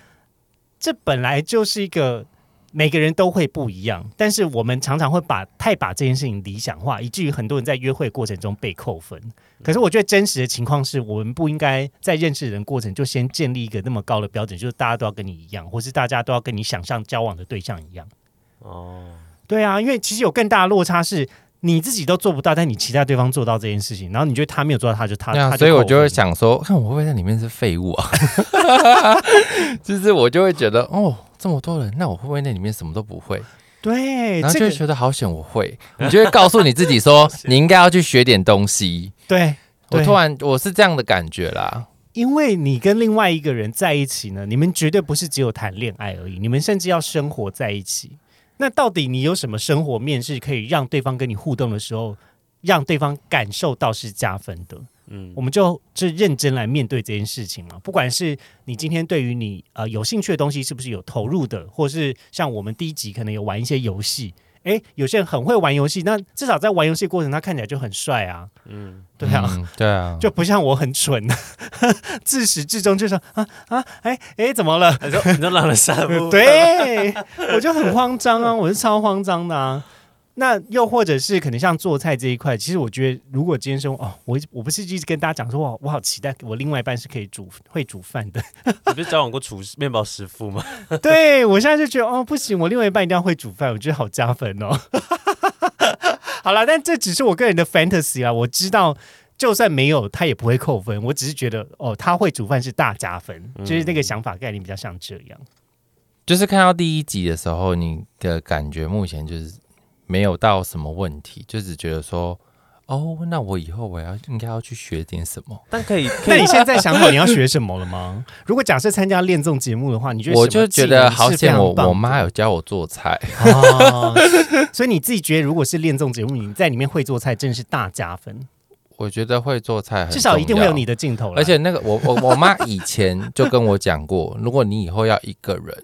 这本来就是一个。每个人都会不一样，但是我们常常会把太把这件事情理想化，以至于很多人在约会过程中被扣分。可是我觉得真实的情况是我们不应该在认识人过程就先建立一个那么高的标准，就是大家都要跟你一样，或是大家都要跟你想象交往的对象一样。哦，对啊，因为其实有更大的落差是。你自己都做不到，但你期待对方做到这件事情，然后你觉得他没有做到，他就他，
所以我就会想说，看我会不会在里面是废物啊？就是我就会觉得，哦，这么多人，那我会不会那里面什么都不会？
对，
然后就会觉得好险我会，你就会告诉你自己说，你应该要去学点东西。
对
我突然我是这样的感觉啦，
因为你跟另外一个人在一起呢，你们绝对不是只有谈恋爱而已，你们甚至要生活在一起。那到底你有什么生活面是可以让对方跟你互动的时候，让对方感受到是加分的？嗯，我们就就认真来面对这件事情嘛。不管是你今天对于你呃有兴趣的东西是不是有投入的，或是像我们第一集可能有玩一些游戏，哎，有些人很会玩游戏，那至少在玩游戏过程，他看起来就很帅啊。嗯，对啊，
对啊，
就不像我很蠢，自始至终就说啊啊，哎哎，怎么了？
你说你说让人散步，
对，我就很慌张啊，我是超慌张的啊。那又或者是可能像做菜这一块，其实我觉得，如果今天说哦，我我不是一直跟大家讲说，哇，我好期待我另外一半是可以煮 会煮饭的。
你不是交往过厨师面包师傅吗？
对我现在就觉得哦，不行，我另外一半一定要会煮饭，我觉得好加分哦。好了，但这只是我个人的 fantasy 啊。我知道，就算没有他也不会扣分。我只是觉得哦，他会煮饭是大加分，就是那个想法概念比较像这样。
就是看到第一集的时候，你的感觉目前就是。没有到什么问题，就只觉得说，哦，那我以后我要应该要去学点什么。
但可以，
那你现在想好你要学什么了吗？如果假设参加恋综节目的话，你觉得
我就觉得好
险，
我我妈有教我做菜，
所以你自己觉得如果是恋综节目，你在里面会做菜，真的是大加分。
我觉得会做菜，
至少一定会有你的镜头。
而且那个我我我妈以前就跟我讲过，如果你以后要一个人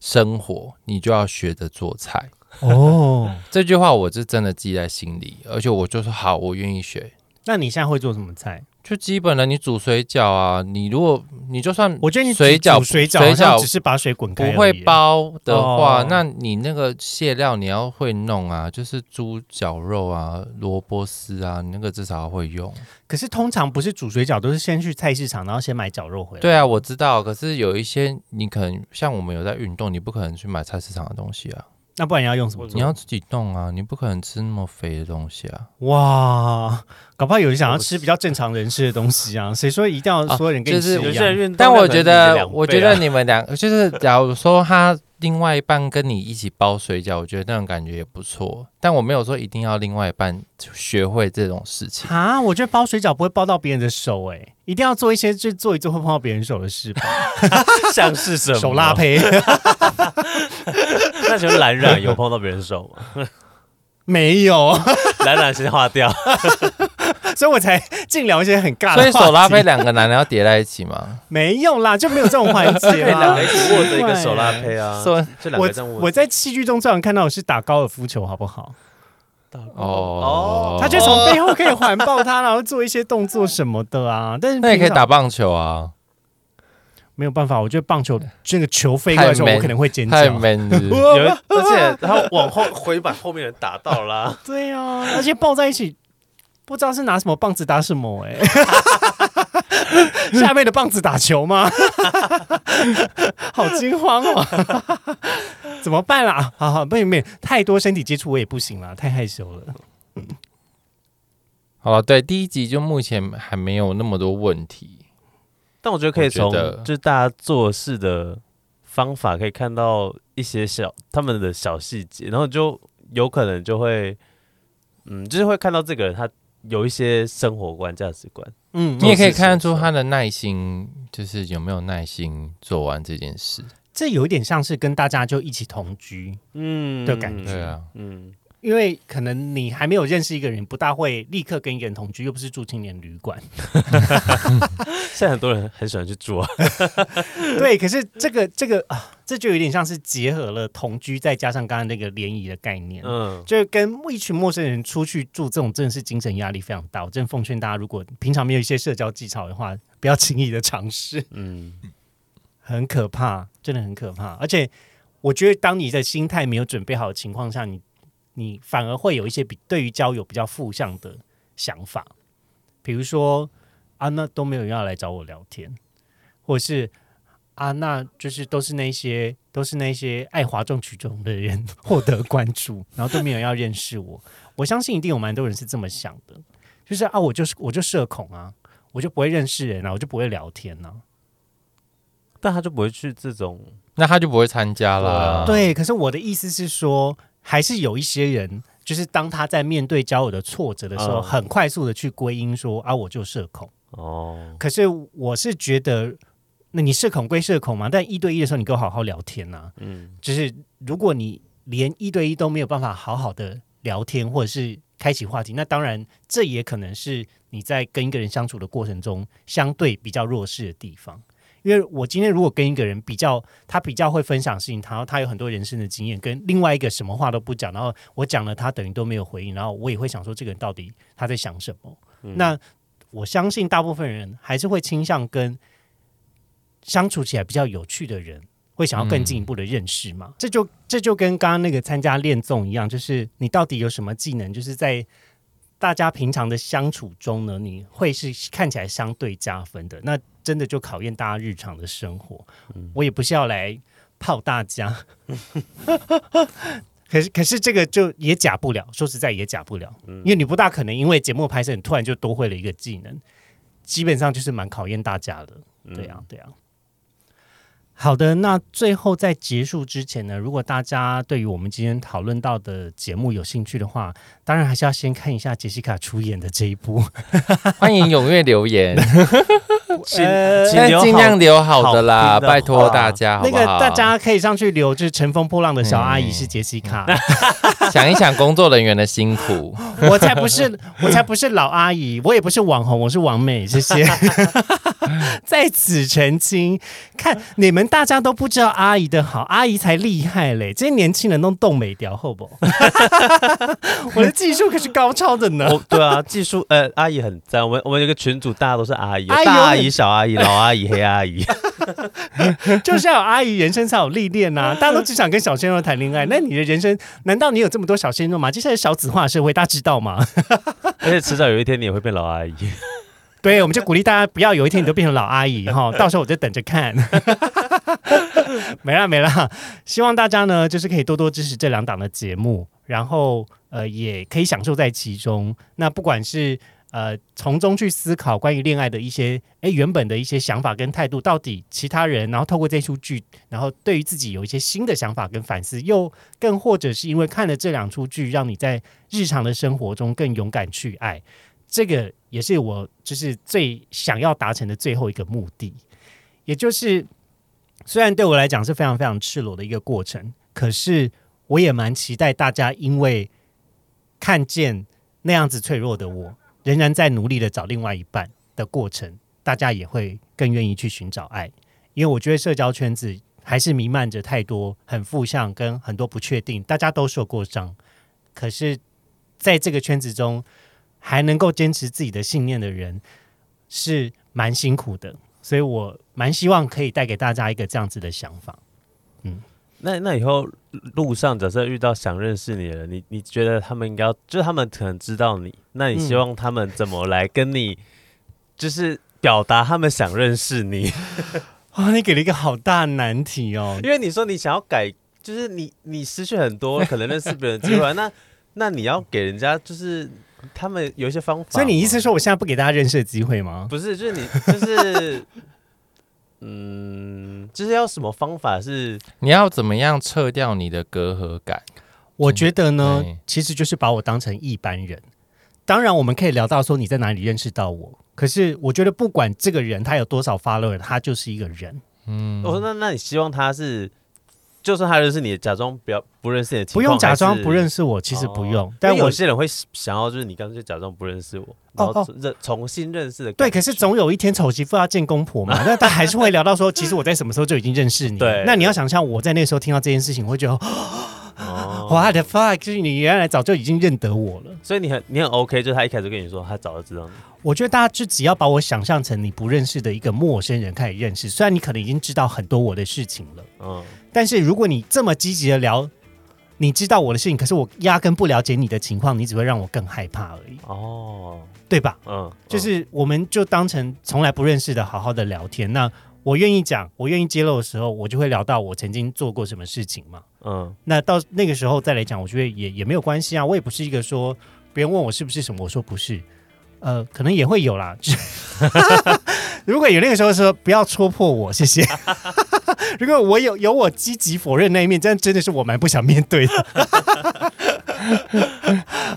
生活，你就要学着做菜。哦，这句话我是真的记在心里，而且我就说好，我愿意学。
那你现在会做什么菜？
就基本的，你煮水饺啊，你如果你就算
我觉得你
水饺
水饺只是把水滚开，
不会包的话，那你那个馅料你要会弄啊，就是猪脚肉啊、萝卜丝啊，你那个至少要会用。
可是通常不是煮水饺，都是先去菜市场，然后先买绞肉回来。
对啊，我知道。可是有一些你可能像我们有在运动，你不可能去买菜市场的东西啊。
那不然你要用什么？
你要自己动啊！你不可能吃那么肥的东西啊！
哇，搞不好有人想要吃比较正常人吃的东西啊！谁说一定要所有人跟你吃一样？
但我觉得，我觉得你们两个 就是，假如说他另外一半跟你一起包水饺，我觉得那种感觉也不错。但我没有说一定要另外一半学会这种事情
啊！我觉得包水饺不会包到别人的手，哎，一定要做一些就做一做会碰到别人手的事吧？
像是什么？
手拉胚。
那请问蓝染有碰到别人手吗？
没有，
蓝染先划掉，
所以我才尽聊一些很尬的。
所以手拉胚两个男人要叠在一起吗？
没有啦，就没有这种环节
啦。两个一起握着一个手拉胚啊。说，
我我在戏剧中最常看到的是打高尔夫球，好不好？哦，他就从背后可以环抱他，然后做一些动作什么的啊。但是
那也可以打棒球啊。
没有办法，我觉得棒球这个球飞过来的时候，我可能会尖叫。
有，
而且然后往后回把后面人打到了。
对啊，而且抱在一起，不知道是拿什么棒子打什么哎。下面的棒子打球吗？好惊慌哦！怎么办啦？好好，不行不行，太多身体接触我也不行了，太害羞了。
好了，对，第一集就目前还没有那么多问题。
但我觉得可以从就是大家做事的方法可以看到一些小他们的小细节，然后就有可能就会，嗯，就是会看到这个人他有一些生活观、价值观。
嗯，你也可以看得出他的耐心，就是有没有耐心做完这件事。
这有一点像是跟大家就一起同居，嗯的感觉。
对啊，
嗯。因为可能你还没有认识一个人，不大会立刻跟一个人同居，又不是住青年旅馆。
现在很多人很喜欢去住啊。
对，可是这个这个啊，这就有点像是结合了同居，再加上刚刚那个联谊的概念。嗯，就跟一群陌生人出去住，这种真的是精神压力非常大。我真的奉劝大家，如果平常没有一些社交技巧的话，不要轻易的尝试。嗯，很可怕，真的很可怕。而且我觉得，当你的心态没有准备好的情况下，你。你反而会有一些比对于交友比较负向的想法，比如说啊，那都没有人要来找我聊天，或者是啊，那就是都是那些都是那些爱哗众取宠的人 获得关注，然后都没有人要认识我。我相信一定有蛮多人是这么想的，就是啊，我就是我就社恐啊，我就不会认识人啊，我就不会聊天啊。
但他就不会去这种，
那他就不会参加了。
对，可是我的意思是说。还是有一些人，就是当他在面对交友的挫折的时候，很快速的去归因说啊，我就社恐哦。可是我是觉得，那你社恐归社恐嘛，但一对一的时候，你跟我好好聊天呐。嗯，就是如果你连一对一都没有办法好好的聊天，或者是开启话题，那当然这也可能是你在跟一个人相处的过程中相对比较弱势的地方。因为我今天如果跟一个人比较，他比较会分享事情，然后他有很多人生的经验，跟另外一个什么话都不讲，然后我讲了他等于都没有回应，然后我也会想说这个人到底他在想什么？那我相信大部分人还是会倾向跟相处起来比较有趣的人，会想要更进一步的认识嘛。这就这就跟刚刚那个参加恋综一样，就是你到底有什么技能，就是在。大家平常的相处中呢，你会是看起来相对加分的，那真的就考验大家日常的生活。我也不是要来泡大家，可是可是这个就也假不了，说实在也假不了，因为你不大可能因为节目拍摄，你突然就多会了一个技能，基本上就是蛮考验大家的。对呀，对呀。好的，那最后在结束之前呢，如果大家对于我们今天讨论到的节目有兴趣的话，当然还是要先看一下杰西卡出演的这一部。
欢迎踊跃留言，
请
尽量留好的啦，拜托大家，
那个大家可以上去留，就是乘风破浪的小阿姨是杰西卡。
想一想工作人员的辛苦，
我才不是，我才不是老阿姨，我也不是网红，我是王美，谢谢。在此澄清，看你们大家都不知道阿姨的好，阿姨才厉害嘞！这些年轻人都冻美雕，好不？我的技术可是高超的呢。
对啊，技术呃，阿姨很赞。我们我们有个群主，大家都是阿姨，大阿姨、小阿姨、老阿姨、黑阿姨，
就是要有阿姨，人生才有历练呐。大家都只想跟小鲜肉谈恋爱，那你的人生难道你有这么多小鲜肉吗？接下来少子化社会，大家知道吗？
而且迟早有一天你也会变老阿姨。
对，我们就鼓励大家不要有一天你都变成老阿姨 哈，到时候我就等着看。没了没了，希望大家呢就是可以多多支持这两档的节目，然后呃也可以享受在其中。那不管是呃从中去思考关于恋爱的一些哎原本的一些想法跟态度，到底其他人，然后透过这出剧，然后对于自己有一些新的想法跟反思，又更或者是因为看了这两出剧，让你在日常的生活中更勇敢去爱。这个也是我就是最想要达成的最后一个目的，也就是虽然对我来讲是非常非常赤裸的一个过程，可是我也蛮期待大家因为看见那样子脆弱的我，仍然在努力的找另外一半的过程，大家也会更愿意去寻找爱，因为我觉得社交圈子还是弥漫着太多很负向跟很多不确定，大家都受过伤，可是在这个圈子中。还能够坚持自己的信念的人是蛮辛苦的，所以我蛮希望可以带给大家一个这样子的想法。
嗯，那那以后路上假设遇到想认识你的人，你你觉得他们应该要，就是他们可能知道你，那你希望他们怎么来跟你，就是表达他们想认识你？
哇，你给了一个好大难题哦，
因为你说你想要改，就是你你失去很多可能认识别人的机会，那那你要给人家就是。他们有一些方法，
所以你意思说我现在不给大家认识的机会吗？
不是，就是你，就是，嗯，就是要什么方法？是
你要怎么样撤掉你的隔阂感？
我觉得呢，其实就是把我当成一般人。当然，我们可以聊到说你在哪里认识到我，可是我觉得不管这个人他有多少 follower，他就是一个人。
嗯，我说那那你希望他是？就算他认识你，假装不要不认识你，
不用假装不认识我，其实不用。
但有些人会想要，就是你干脆假装不认识我，然后认重新认识的。
对，可是总有一天丑媳妇要见公婆嘛，那他还是会聊到说，其实我在什么时候就已经认识你。
对，
那你要想象我在那时候听到这件事情，我会觉得，哦，What the fuck！就是你原来早就已经认得我了，
所以你很你很 OK，就是他一开始跟你说，他早就知道你。
我觉得大家就只要把我想象成你不认识的一个陌生人开始认识，虽然你可能已经知道很多我的事情了，嗯。但是如果你这么积极的聊，你知道我的事情，可是我压根不了解你的情况，你只会让我更害怕而已。哦，对吧？嗯，就是我们就当成从来不认识的，好好的聊天。那我愿意讲，我愿意揭露的时候，我就会聊到我曾经做过什么事情嘛。嗯，那到那个时候再来讲，我觉得也也没有关系啊。我也不是一个说别人问我是不是什么，我说不是。呃，可能也会有啦。如果有那个时候说不要戳破我，谢谢。如果我有有我积极否认那一面，真真的是我蛮不想面对的。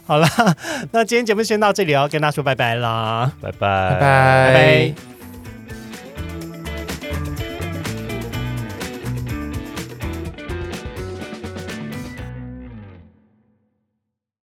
好了，那今天节目先到这里，哦跟大家说拜拜啦，
拜
拜
拜拜。